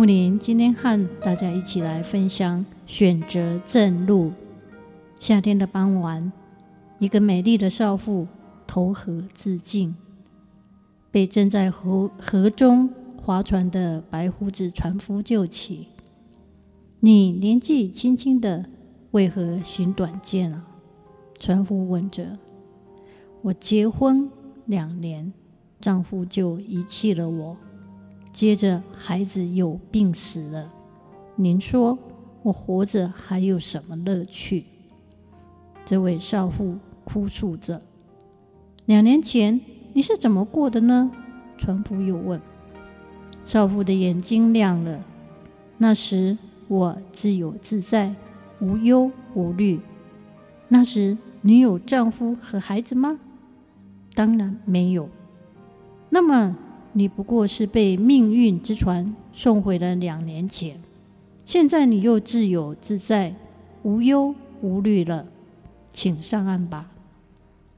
木林今天和大家一起来分享选择正路。夏天的傍晚，一个美丽的少妇投河自尽，被正在河河中划船的白胡子船夫救起。你年纪轻轻的，为何寻短见啊？船夫问着。我结婚两年，丈夫就遗弃了我，接着孩子有病死了。您说我活着还有什么乐趣？这位少妇哭诉着。两年前你是怎么过的呢？船夫又问。少妇的眼睛亮了。那时我自由自在，无忧无虑。那时你有丈夫和孩子吗？当然没有。那么你不过是被命运之船送回了两年前，现在你又自由自在、无忧无虑了，请上岸吧。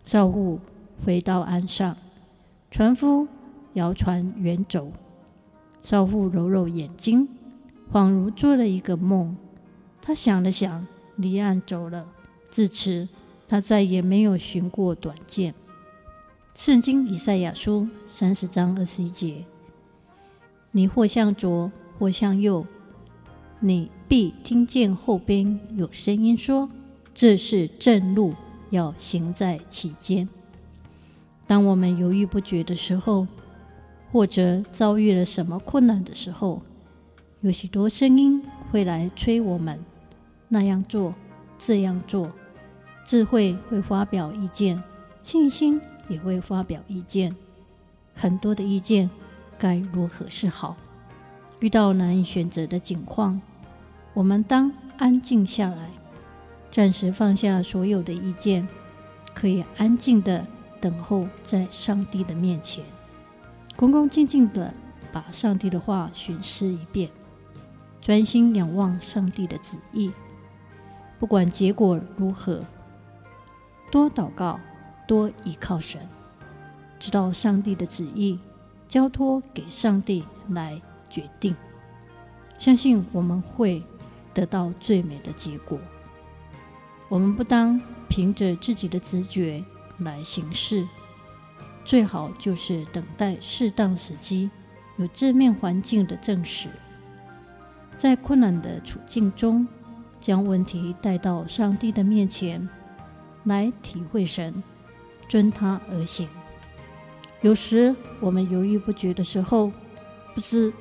少妇回到岸上，船夫摇船远走。少妇揉揉眼睛，恍如做了一个梦。她想了想，离岸走了。自此，她再也没有寻过短见。圣经以赛亚书三十章二十一节：你或向左，或向右，你必听见后边有声音说：“这是正路，要行在其间。”当我们犹豫不决的时候，或者遭遇了什么困难的时候，有许多声音会来催我们那样做、这样做，智慧会发表意见，信心。也会发表意见，很多的意见，该如何是好？遇到难以选择的境况，我们当安静下来，暂时放下所有的意见，可以安静的等候在上帝的面前，恭恭敬敬的把上帝的话巡视一遍，专心仰望上帝的旨意，不管结果如何，多祷告。多依靠神，知道上帝的旨意，交托给上帝来决定，相信我们会得到最美的结果。我们不当凭着自己的直觉来行事，最好就是等待适当时机，有正面环境的证实，在困难的处境中，将问题带到上帝的面前，来体会神。遵他而行。有时我们犹豫不决的时候，不知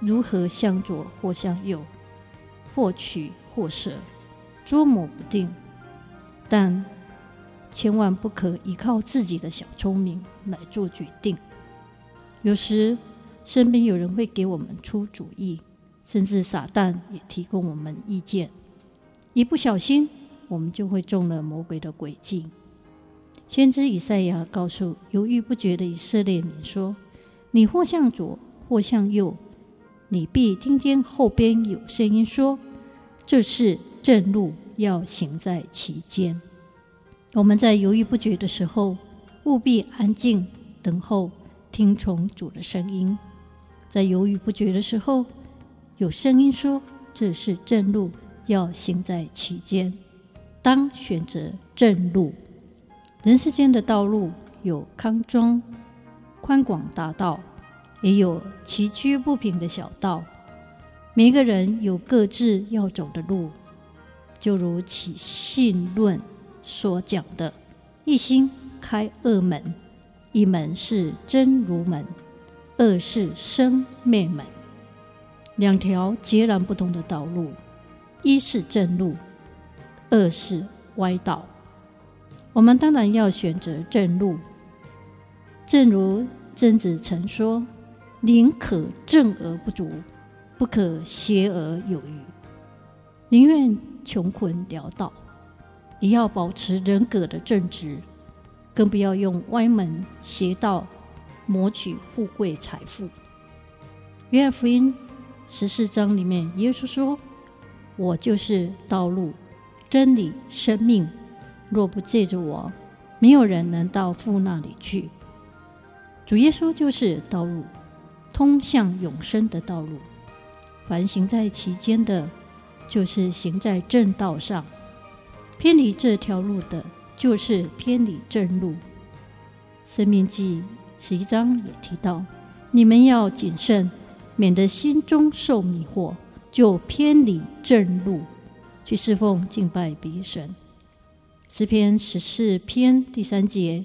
如何向左或向右，或取或舍，捉摸不定。但千万不可依靠自己的小聪明来做决定。有时身边有人会给我们出主意，甚至撒旦也提供我们意见。一不小心，我们就会中了魔鬼的诡计。先知以赛亚告诉犹豫不决的以色列民说：“你或向左，或向右，你必听见后边有声音说：‘这是正路，要行在其间。’”我们在犹豫不决的时候，务必安静等候，听从主的声音。在犹豫不决的时候，有声音说：“这是正路，要行在其间。”当选择正路。人世间的道路有康庄宽广大道，也有崎岖不平的小道。每个人有各自要走的路，就如起信论所讲的：“一心开二门，一门是真如门，二是生灭门。”两条截然不同的道路，一是正路，二是歪道。我们当然要选择正路，正如曾子曾说：“宁可正而不足，不可邪而有余，宁愿穷困潦倒，也要保持人格的正直，更不要用歪门邪道谋取富贵财富。约翰福音十四章里面，耶稣说：“我就是道路、真理、生命，若不借着我，没有人能到父那里去。”主耶稣就是道路，通向永生的道路。凡行在其间的，就是行在正道上；偏离这条路的，就是偏离正路。生命记十一章也提到：你们要谨慎，免得心中受迷惑，就偏离正路，去侍奉敬拜别神。诗篇十四篇第三节，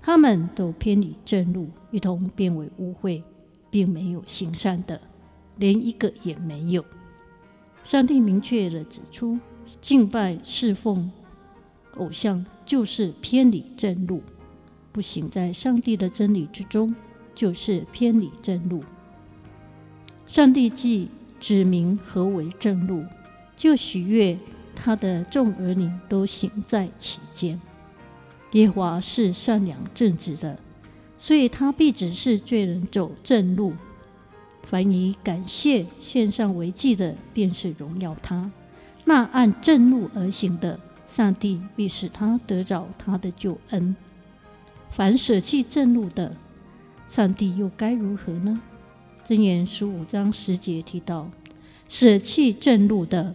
他们都偏离正路，一同变为污秽，并没有行善的。连一个也没有。上帝明确地指出，敬拜侍奉偶像就是偏离正路，不行在上帝的真理之中，就是偏离正路。上帝既指明何为正路，就喜悦他的众儿女都行在其间。耶和华是善良正直的，所以他必指示罪人走正路。凡以感谢献上为祭的，便是荣耀他；那按正路而行的，上帝必使他得着他的救恩。凡舍弃正路的，上帝又该如何呢？箴言十五章十节提到：舍弃正路的，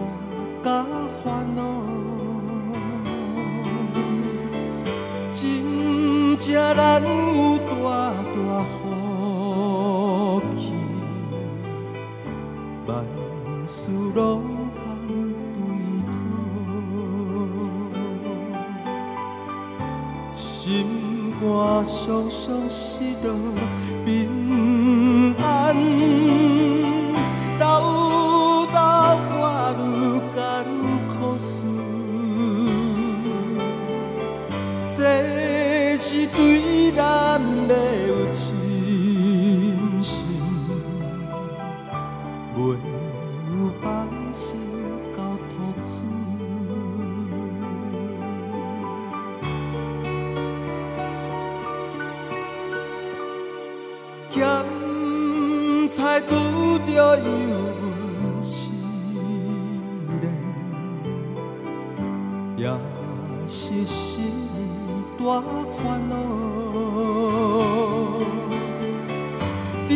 真难有大大福气，万事拢通对讨，心肝常常失落咸菜拄着油温时练，也是心。大烦恼，只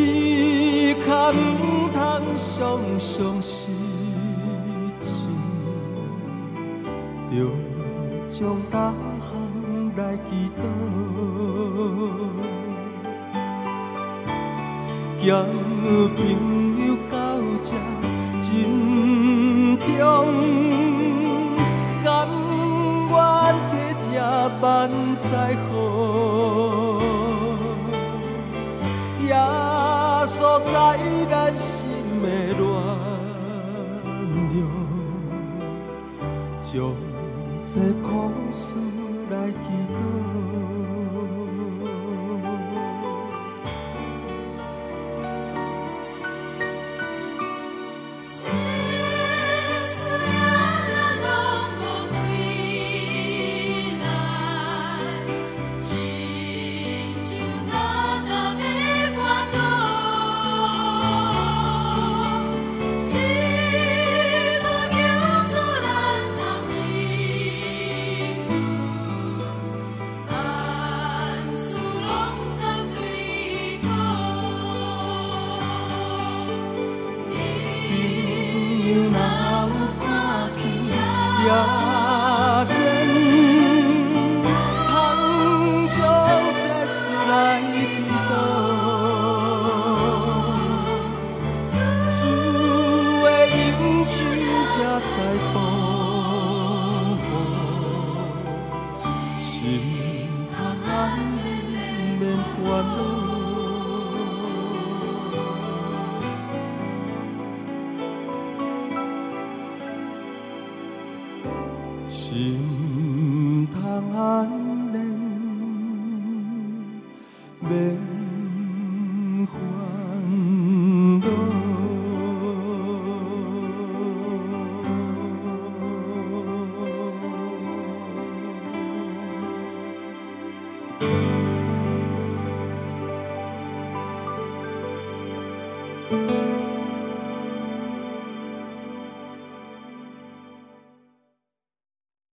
可唔通常常失志，着将大项来祈祷，交朋友到这珍重，甘愿。万载好，耶稣在咱心的暖流，将这苦免